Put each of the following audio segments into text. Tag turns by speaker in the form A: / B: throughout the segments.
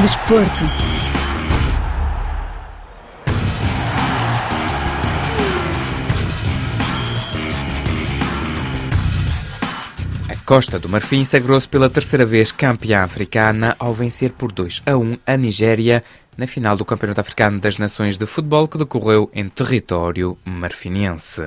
A: Desporto.
B: A Costa do Marfim sagrou-se pela terceira vez campeã africana ao vencer por 2 a 1 a Nigéria na final do Campeonato Africano das Nações de Futebol que decorreu em território marfinense.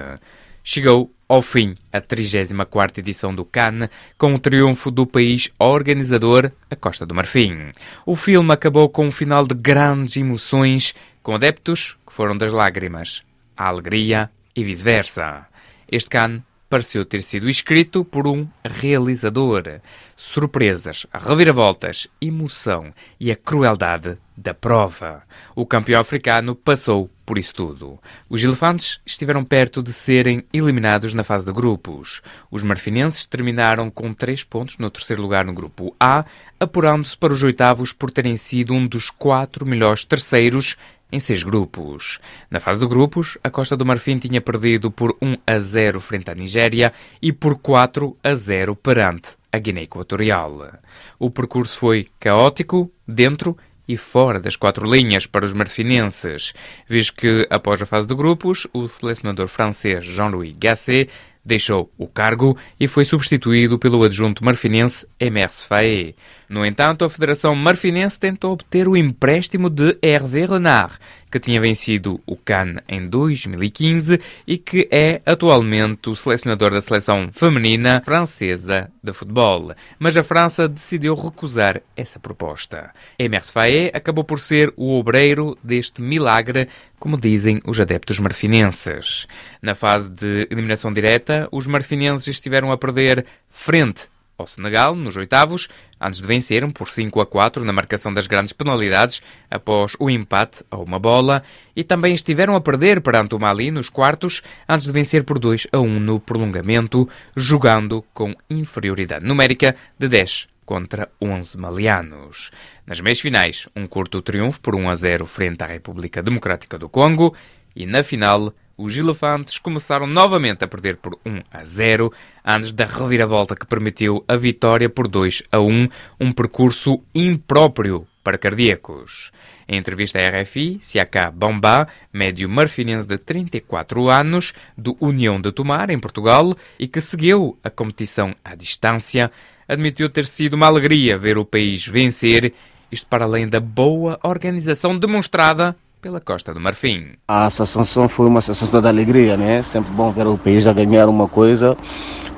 B: Chegou ao fim a 34ª edição do Cannes, com o triunfo do país organizador, a Costa do Marfim. O filme acabou com um final de grandes emoções, com adeptos que foram das lágrimas à alegria e vice-versa. Este Cannes pareceu ter sido escrito por um realizador. Surpresas, reviravoltas, emoção e a crueldade da prova. O campeão africano passou por isso tudo. Os elefantes estiveram perto de serem eliminados na fase de grupos. Os marfinenses terminaram com três pontos no terceiro lugar no grupo A, apurando-se para os oitavos por terem sido um dos quatro melhores terceiros em seis grupos. Na fase de grupos, a Costa do Marfim tinha perdido por 1 a 0 frente à Nigéria e por 4 a 0 perante a Guiné Equatorial. O percurso foi caótico, dentro e fora das quatro linhas para os marfinenses, visto que, após a fase de grupos, o selecionador francês Jean-Louis Gasset deixou o cargo e foi substituído pelo adjunto marfinense Emers Faé. No entanto, a Federação Marfinense tentou obter o empréstimo de Hervé Renard, que tinha vencido o Cannes em 2015 e que é atualmente o selecionador da seleção feminina francesa de futebol. Mas a França decidiu recusar essa proposta. Emers Faé acabou por ser o obreiro deste milagre, como dizem os adeptos marfinenses. Na fase de eliminação direta, os marfinenses estiveram a perder frente ao Senegal, nos oitavos, antes de venceram por 5 a 4 na marcação das grandes penalidades após o empate a uma bola, e também estiveram a perder perante o Mali nos quartos, antes de vencer por 2 a 1 no prolongamento, jogando com inferioridade numérica de 10 contra 11 malianos. Nas meias finais, um curto triunfo por 1 a 0 frente à República Democrática do Congo, e na final, os elefantes começaram novamente a perder por 1 a 0, antes da reviravolta que permitiu a vitória por 2 a 1, um percurso impróprio para cardíacos. Em entrevista à RFI, Siaka Bamba, médio marfinense de 34 anos, do União de Tomar, em Portugal, e que seguiu a competição à distância, admitiu ter sido uma alegria ver o país vencer, isto para além da boa organização demonstrada pela Costa do Marfim.
C: A sensação foi uma sensação de alegria, né? Sempre bom ver o país a ganhar uma coisa,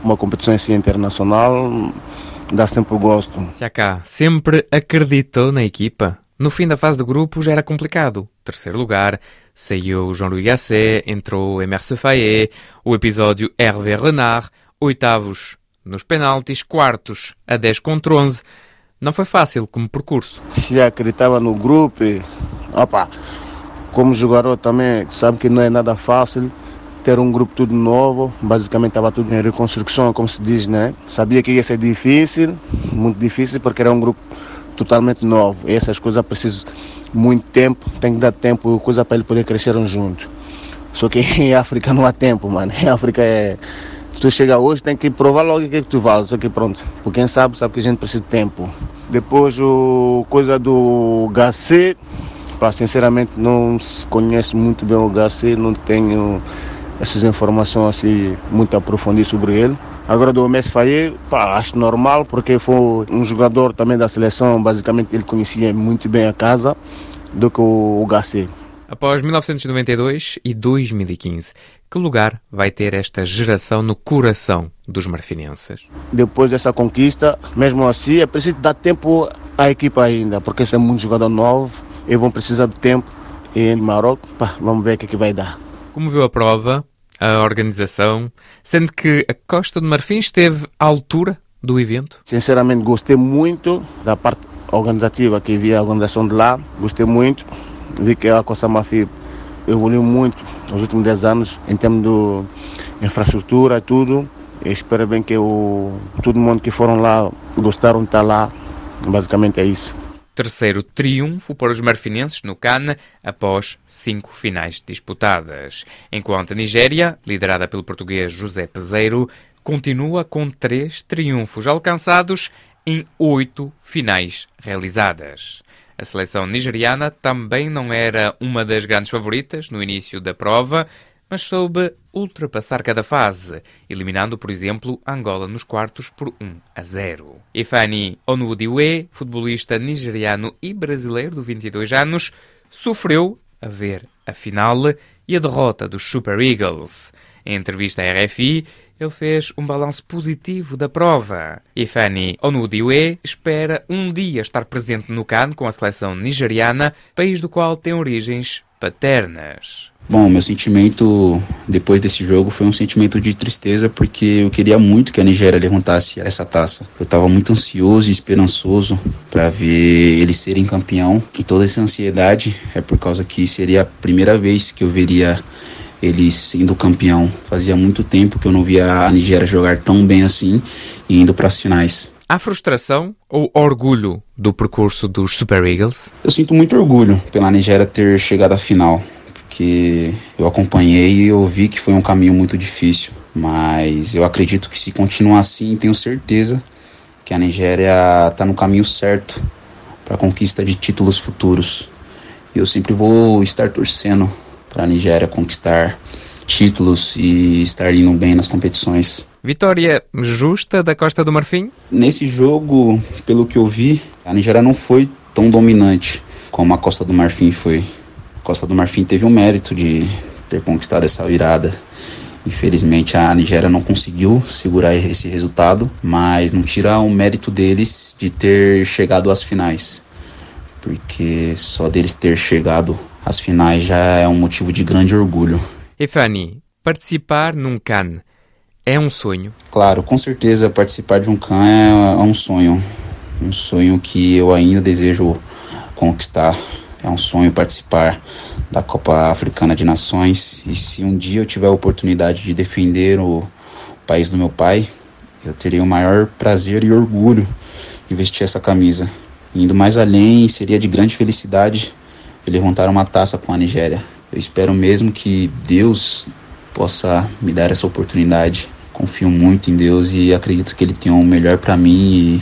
C: uma competição assim internacional, dá sempre o gosto.
B: Siaka sempre acreditou na equipa. No fim da fase de grupos era complicado. Terceiro lugar, saiu Jean-Louis Gasset, entrou Emerse Faye, o episódio Hervé Renard, oitavos nos penaltis, quartos a 10 contra 11. Não foi fácil como percurso.
C: Se acreditava no grupo, opa, como jogador também sabe que não é nada fácil ter um grupo tudo novo, basicamente estava tudo em reconstrução, como se diz, né? Sabia que ia ser difícil, muito difícil, porque era um grupo totalmente novo. E essas coisas precisam muito tempo, tem que dar tempo, coisa para ele poder crescer junto. Só que em África não há tempo, mano. Em África é. Tu chega hoje, tem que provar logo o que, é que tu vale. Só que pronto, por quem sabe, sabe que a gente precisa de tempo. Depois, o coisa do GC, pá, sinceramente não se conhece muito bem o GC, não tenho essas informações assim muito aprofundidas sobre ele. Agora do Messi Faye, pá, acho normal porque foi um jogador também da seleção, basicamente ele conhecia muito bem a casa do que o, GC.
B: Após 1992 e 2015, que lugar vai ter esta geração no coração dos marfinenses?
C: Depois dessa conquista, mesmo assim, é preciso dar tempo à equipa ainda, porque é muito jogador novo e vão precisar de tempo. E em Marrocos, pá, vamos ver o que, é que vai dar.
B: Como viu a prova, a organização, sendo que a Costa de Marfim esteve à altura do evento?
C: Sinceramente, gostei muito da parte organizativa que vi a organização de lá, gostei muito vi que a Costa Mafi evoluiu muito nos últimos 10 anos em termos de infraestrutura e tudo. Eu espero bem que o, todo mundo que foram lá gostaram de estar lá. Basicamente é isso.
B: Terceiro triunfo para os marfinenses no CAN após cinco finais disputadas. Enquanto a Nigéria, liderada pelo português José Peseiro, continua com três triunfos alcançados em oito finais realizadas. A seleção nigeriana também não era uma das grandes favoritas no início da prova, mas soube ultrapassar cada fase, eliminando, por exemplo, Angola nos quartos por 1 a 0. Ifani Onudiwe, futebolista nigeriano e brasileiro de 22 anos, sofreu a ver a final e a derrota dos Super Eagles. Em entrevista à RFI, ele fez um balanço positivo da prova. Ifani Onudiwe espera um dia estar presente no CAN com a seleção nigeriana, país do qual tem origens paternas.
A: Bom, meu sentimento depois desse jogo foi um sentimento de tristeza porque eu queria muito que a Nigéria levantasse essa taça. Eu estava muito ansioso e esperançoso para ver eles serem campeão. E toda essa ansiedade é por causa que seria a primeira vez que eu veria eles sendo campeão. Fazia muito tempo que eu não via a Nigéria jogar tão bem assim e indo para as finais.
B: Há frustração ou orgulho do percurso dos Super Eagles?
A: Eu sinto muito orgulho pela Nigéria ter chegado à final porque eu acompanhei e eu vi que foi um caminho muito difícil. Mas eu acredito que se continuar assim, tenho certeza que a Nigéria está no caminho certo para a conquista de títulos futuros. E eu sempre vou estar torcendo para a Nigéria conquistar títulos e estar indo bem nas competições.
B: Vitória justa da Costa do Marfim?
A: Nesse jogo, pelo que eu vi, a Nigéria não foi tão dominante como a Costa do Marfim foi. Costa do Marfim teve o mérito de ter conquistado essa virada. Infelizmente a Nigéria não conseguiu segurar esse resultado, mas não tira o mérito deles de ter chegado às finais, porque só deles ter chegado às finais já é um motivo de grande orgulho.
B: E participar num CAN é um sonho?
A: Claro, com certeza participar de um CAN é, é um sonho, um sonho que eu ainda desejo conquistar é um sonho participar da Copa Africana de Nações e se um dia eu tiver a oportunidade de defender o país do meu pai, eu terei o maior prazer e orgulho de vestir essa camisa. Indo mais além, seria de grande felicidade levantar uma taça com a Nigéria. Eu espero mesmo que Deus possa me dar essa oportunidade. Confio muito em Deus e acredito que Ele tem o melhor para mim e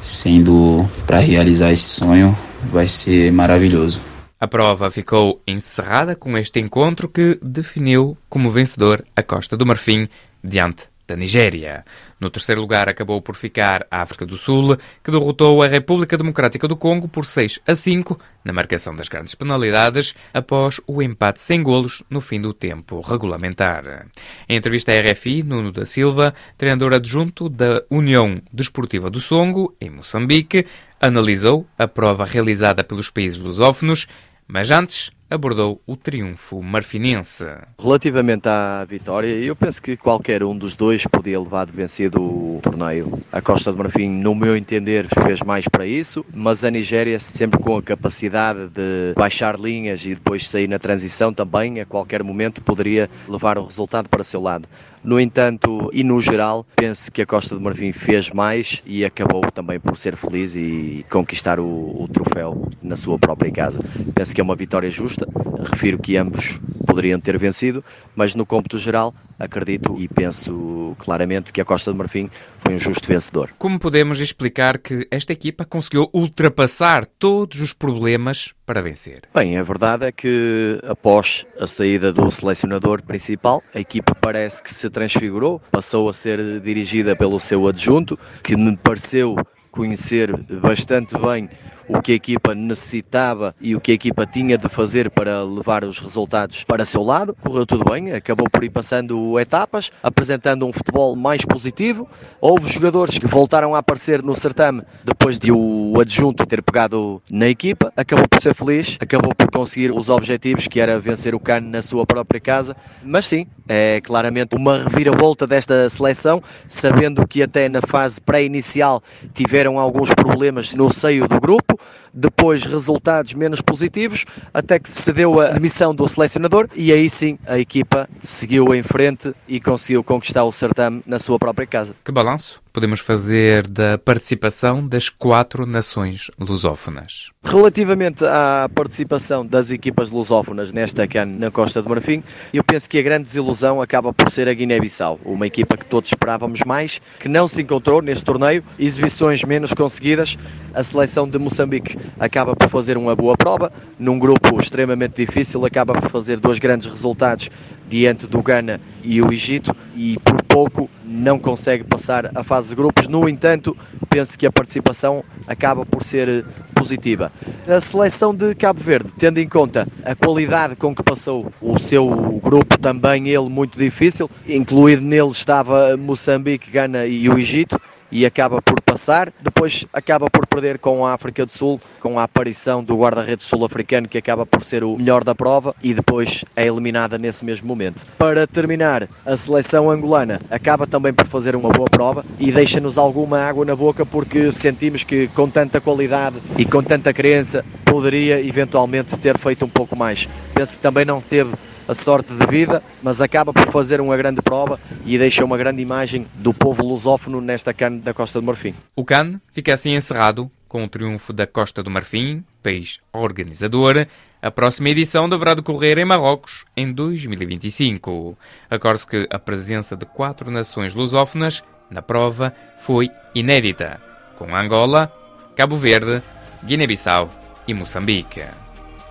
A: sendo para realizar esse sonho, vai ser maravilhoso.
B: A prova ficou encerrada com este encontro que definiu como vencedor a Costa do Marfim diante da Nigéria. No terceiro lugar acabou por ficar a África do Sul, que derrotou a República Democrática do Congo por 6 a 5 na marcação das grandes penalidades após o empate sem golos no fim do tempo regulamentar. Em entrevista à RFI, Nuno da Silva, treinador adjunto da União Desportiva do Songo, em Moçambique, analisou a prova realizada pelos países lusófonos, mas antes abordou o triunfo marfinense.
D: Relativamente à vitória, eu penso que qualquer um dos dois podia levar de vencido o torneio. A Costa do Marfim, no meu entender, fez mais para isso, mas a Nigéria, sempre com a capacidade de baixar linhas e depois sair na transição, também a qualquer momento poderia levar o resultado para seu lado. No entanto, e no geral, penso que a Costa do Marfim fez mais e acabou também por ser feliz e conquistar o, o troféu na sua própria casa. Penso que é uma vitória justa, refiro que ambos poderiam ter vencido, mas no cômputo geral, acredito e penso claramente que a Costa do Marfim foi um justo vencedor.
B: Como podemos explicar que esta equipa conseguiu ultrapassar todos os problemas para vencer?
D: Bem, a verdade é que após a saída do selecionador principal, a equipa parece que se transfigurou, passou a ser dirigida pelo seu adjunto, que me pareceu conhecer bastante bem o que a equipa necessitava e o que a equipa tinha de fazer para levar os resultados para seu lado. Correu tudo bem, acabou por ir passando etapas, apresentando um futebol mais positivo. Houve jogadores que voltaram a aparecer no certame depois de o adjunto ter pegado na equipa. Acabou por ser feliz, acabou por conseguir os objetivos que era vencer o Cano na sua própria casa. Mas sim, é claramente uma reviravolta desta seleção, sabendo que até na fase pré-inicial tiveram alguns problemas no seio do grupo depois resultados menos positivos, até que se deu a demissão do selecionador e aí sim a equipa seguiu em frente e conseguiu conquistar o certame na sua própria casa.
B: Que balanço podemos fazer da participação das quatro nações lusófonas?
D: Relativamente à participação das equipas lusófonas nesta CAN na Costa do Marfim, eu penso que a grande desilusão acaba por ser a Guiné-Bissau, uma equipa que todos esperávamos mais, que não se encontrou neste torneio, exibições menos conseguidas. A seleção de Moçambique acaba por fazer uma boa prova, num grupo extremamente difícil, acaba por fazer dois grandes resultados diante do Ghana e o Egito e por pouco não consegue passar a fase de grupos. No entanto, penso que a participação acaba por ser positiva. A seleção de Cabo Verde, tendo em conta a qualidade com que passou o seu grupo, também ele muito difícil, incluído nele estava Moçambique, Ghana e o Egito e acaba por passar. Depois acaba por perder com a África do Sul, com a aparição do guarda-redes sul-africano, que acaba por ser o melhor da prova e depois é eliminada nesse mesmo momento. Para terminar, a seleção angolana acaba também por fazer uma boa prova e deixa-nos alguma água na boca porque sentimos que com tanta qualidade e com tanta crença poderia eventualmente ter feito um pouco mais. Penso que também não teve a sorte de vida, mas acaba por fazer uma grande prova e deixa uma grande imagem do povo lusófono nesta CAN da Costa do Marfim.
B: O CAN fica assim encerrado com o triunfo da Costa do Marfim, país organizador. A próxima edição deverá decorrer em Marrocos em 2025. Acorde-se que a presença de quatro nações lusófonas na prova foi inédita, com Angola, Cabo Verde, Guiné-Bissau e Moçambique.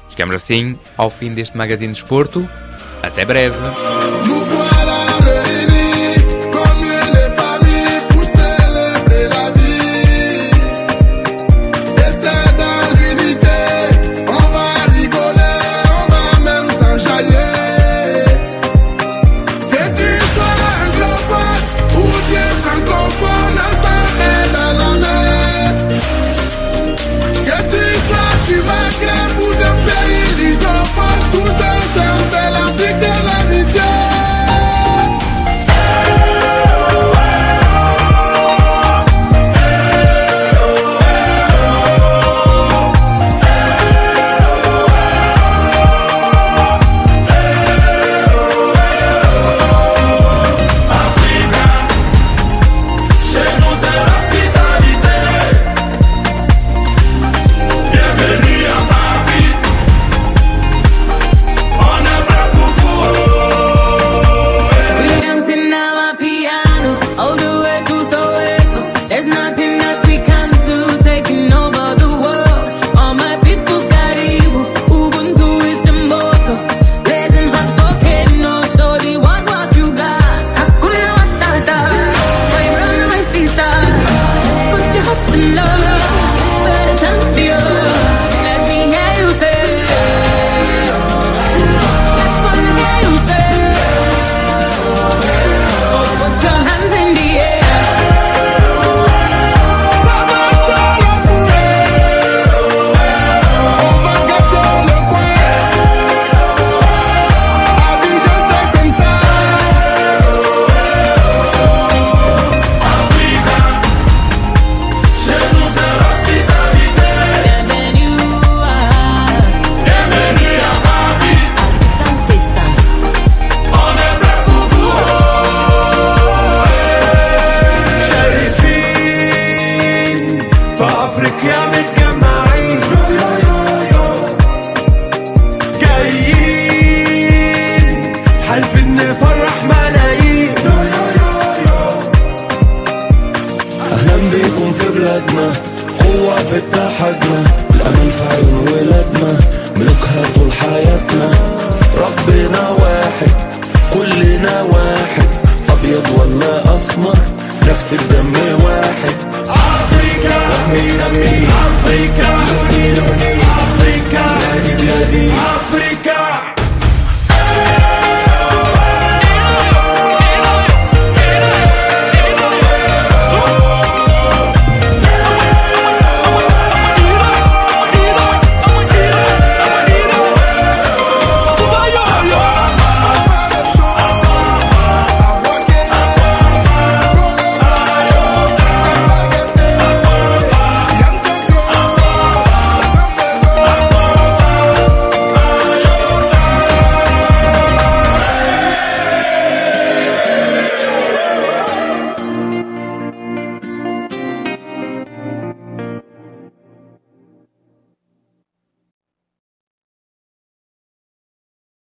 B: Chegamos assim ao fim deste Magazine de Esporto. Até breve.
E: فافريقيا متجمعين. يو يو جايين حالفين نفرح ملايين. يو يو أهلا بيكم في بلادنا قوة في اتحادنا. الأمل في عيون ولادنا ملكها طول حياتنا. ربنا واحد كلنا واحد. أبيض ولا أسمر نفس الدم واحد. نمي نمي أفريكا لوني لوني أفريكا بلادي بلادي أفريكا.